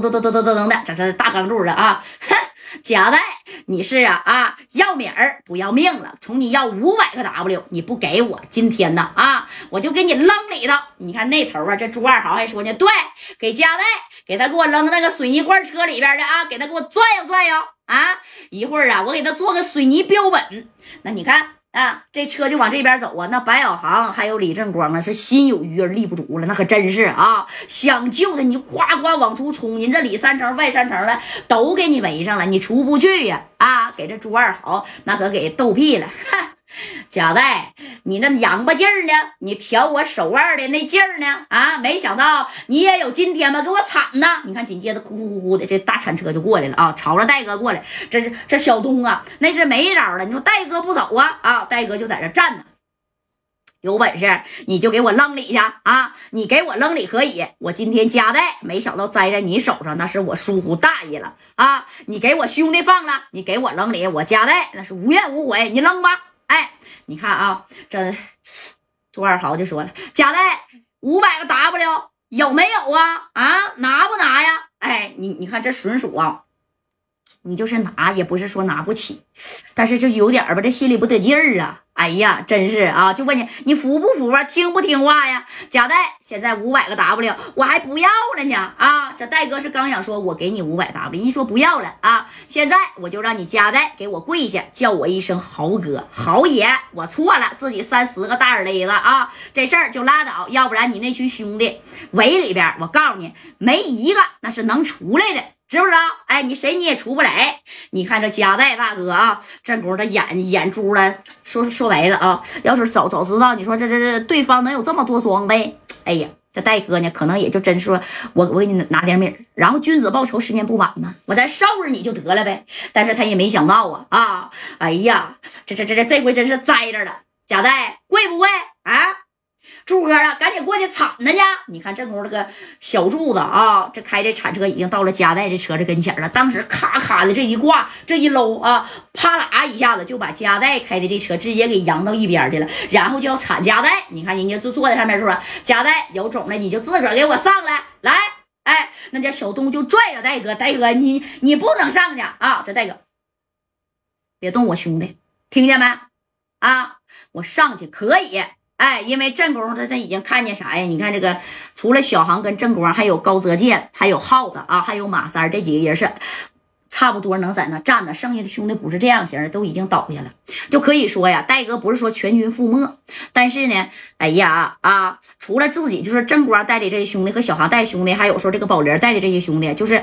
噔噔噔噔噔噔的，这这大钢柱的啊！哼，贾代，你是啊啊，要米儿不要命了？从你要五百个 W，你不给我，今天呢啊，我就给你扔里头。你看那头啊，这朱二豪还说呢，对，给贾代，给他给我扔那个水泥罐车里边的啊，给他给我转悠转悠啊！一会儿啊，我给他做个水泥标本。那你看。啊，这车就往这边走啊！那白小航还有李正光啊，是心有余而力不足了，那可真是啊！想救他，你夸夸往出冲，人这里三层外三层的都给你围上了，你出不去呀！啊，给这朱二豪那可给逗屁了，哈！贾代，你那洋巴劲儿呢？你挑我手腕的那劲儿呢？啊，没想到你也有今天吧？给我铲呐！你看，紧接着呼呼呼呼的，这大铲车就过来了啊，朝着戴哥过来。这是这小东啊，那是没招了。你说戴哥不走啊？啊，戴哥就在这站着。有本事你就给我扔里去啊！你给我扔里可以，我今天夹带，没想到栽在你手上，那是我疏忽大意了啊！你给我兄弟放了，你给我扔里，我夹带那是无怨无悔，你扔吧。哎，你看啊，这朱二豪就说了：“贾代五百个 W 有没有啊？啊，拿不拿呀？哎，你你看这纯属啊。”你就是拿，也不是说拿不起，但是就有点吧，这心里不得劲儿啊！哎呀，真是啊！就问你，你服不服啊？听不听话呀？贾代，现在五百个 W，我还不要了呢！啊，这戴哥是刚想说，我给你五百 W，人家说不要了啊！现在我就让你贾代给我跪下，叫我一声豪哥、豪爷，我错了，自己三十个大耳雷子啊！这事儿就拉倒，要不然你那群兄弟围里边，我告诉你，没一个那是能出来的。知不知道？哎，你谁你也出不来。你看这加代大哥啊，正宫他眼眼珠了。说说白了啊，要是早早知道，你说这这这对方能有这么多装备，哎呀，这戴哥呢，可能也就真说，我我给你拿点米然后君子报仇，十年不晚嘛，我再收拾你就得了呗。但是他也没想到啊啊，哎呀，这这这这这回真是栽着了。贾代贵不贵？柱哥啊，赶紧过去铲他去！你看，正宫这个小柱子啊，这开这铲车已经到了加代这车的跟前了。当时咔咔的这一挂，这一搂啊，啪啦一下子就把加代开的这车直接给扬到一边去了。然后就要铲加代，你看人家就坐在上面说：“加代有种了，你就自个儿给我上来，来！”哎，那家小东就拽着戴哥，戴哥你你不能上去啊！这戴哥，别动我兄弟，听见没？啊，我上去可以。哎，因为正宫他他已经看见啥呀？你看这个，除了小航跟正宫，还有高泽健，还有耗子啊，还有马三这几个人是差不多能在那站的。剩下的兄弟不是这样型的都已经倒下了。就可以说呀，戴哥不是说全军覆没，但是呢，哎呀啊，除了自己就是正光带的这些兄弟和小航带兄弟，还有说这个宝林带的这些兄弟，就是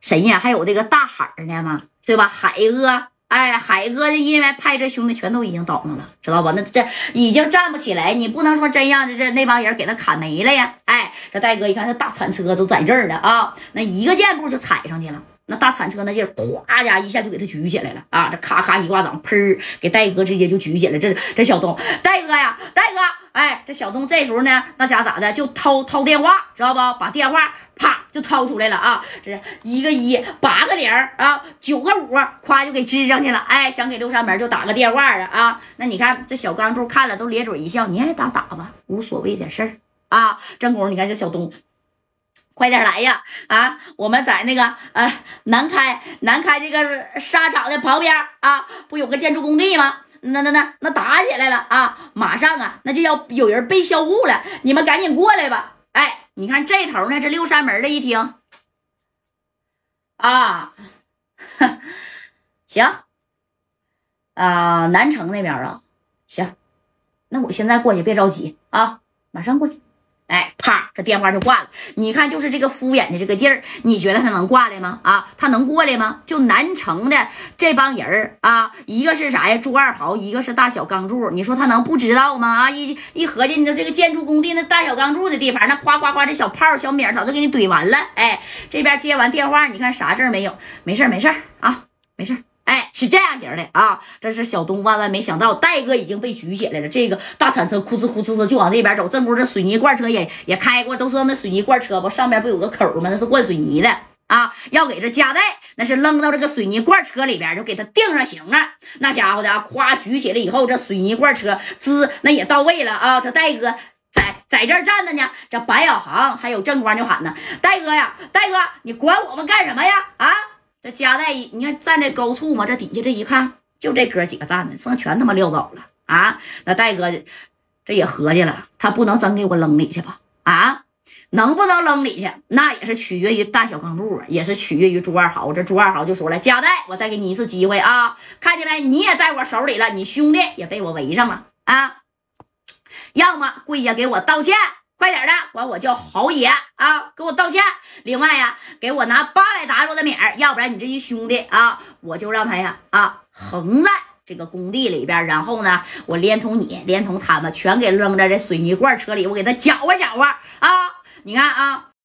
谁呀？还有这个大海呢嘛，对吧？海哥。哎，海哥的因为派这兄弟全都已经倒腾了，知道吧？那这已经站不起来，你不能说真让这这那帮人给他砍没了呀！哎，这戴哥一看，这大铲车都在这儿了啊，那一个箭步就踩上去了。那大铲车那劲儿，咵家一下就给他举起来了啊！这咔咔一挂档，砰，给戴哥直接就举起来。这这小东，戴哥呀，戴哥，哎，这小东这时候呢，那家咋的？就掏掏电话，知道不？把电话啪就掏出来了啊！这一个一，八个零啊，九个五，咵就给支上去了。哎，想给六扇门就打个电话啊啊！那你看这小钢柱看了都咧嘴一笑，你爱打打吧，无所谓的事儿啊。正宫，你看这小东。快点来呀！啊，我们在那个呃南开南开这个沙场的旁边啊，不有个建筑工地吗？那那那那打起来了啊！马上啊，那就要有人被销户了，你们赶紧过来吧！哎，你看这头呢，这六扇门的一听啊，行啊，南城那边啊，行，那我现在过去，别着急啊，马上过去。哎，啪，这电话就挂了。你看，就是这个敷衍的这个劲儿，你觉得他能挂来吗？啊，他能过来吗？就南城的这帮人儿啊，一个是啥呀？朱二豪，一个是大小钢柱。你说他能不知道吗？啊，一一合计，你说这个建筑工地那大小钢柱的地方，那哗哗哗，这小炮小米早就给你怼完了。哎，这边接完电话，你看啥事儿没有？没事儿，没事儿啊，没事儿。哎，是这样型的啊！这是小东万万没想到，戴哥已经被举起来了。这个大铲车哭哧哭哧哧就往这边走。这不这水泥罐车也也开过，都知道那水泥罐车不上面不有个口吗？那是灌水泥的啊！要给这加代，那是扔到这个水泥罐车里边，就给他定上型啊！那家伙的，夸举起来以后，这水泥罐车滋，那也到位了啊！这戴哥在在这站着呢。这白小航还有正光就喊呢：“戴哥呀，戴哥，你管我们干什么呀？啊！”这加代，你看站在高处嘛，这底下这一看，就这哥几个站的，剩全他妈撂倒了啊！那戴哥这也合计了，他不能真给我扔里去吧？啊，能不能扔里去，那也是取决于大小钢柱啊，也是取决于朱二豪。这朱二豪就说了：“夹带，我再给你一次机会啊，看见没？你也在我手里了，你兄弟也被我围上了啊！要么跪下给我道歉。”快点的，管我叫豪爷啊！给我道歉。另外呀，给我拿八百 W 的米儿，要不然你这一兄弟啊，我就让他呀啊横在这个工地里边。然后呢，我连同你，连同他们，全给扔在这水泥罐车里，我给他搅和搅和啊！你看啊。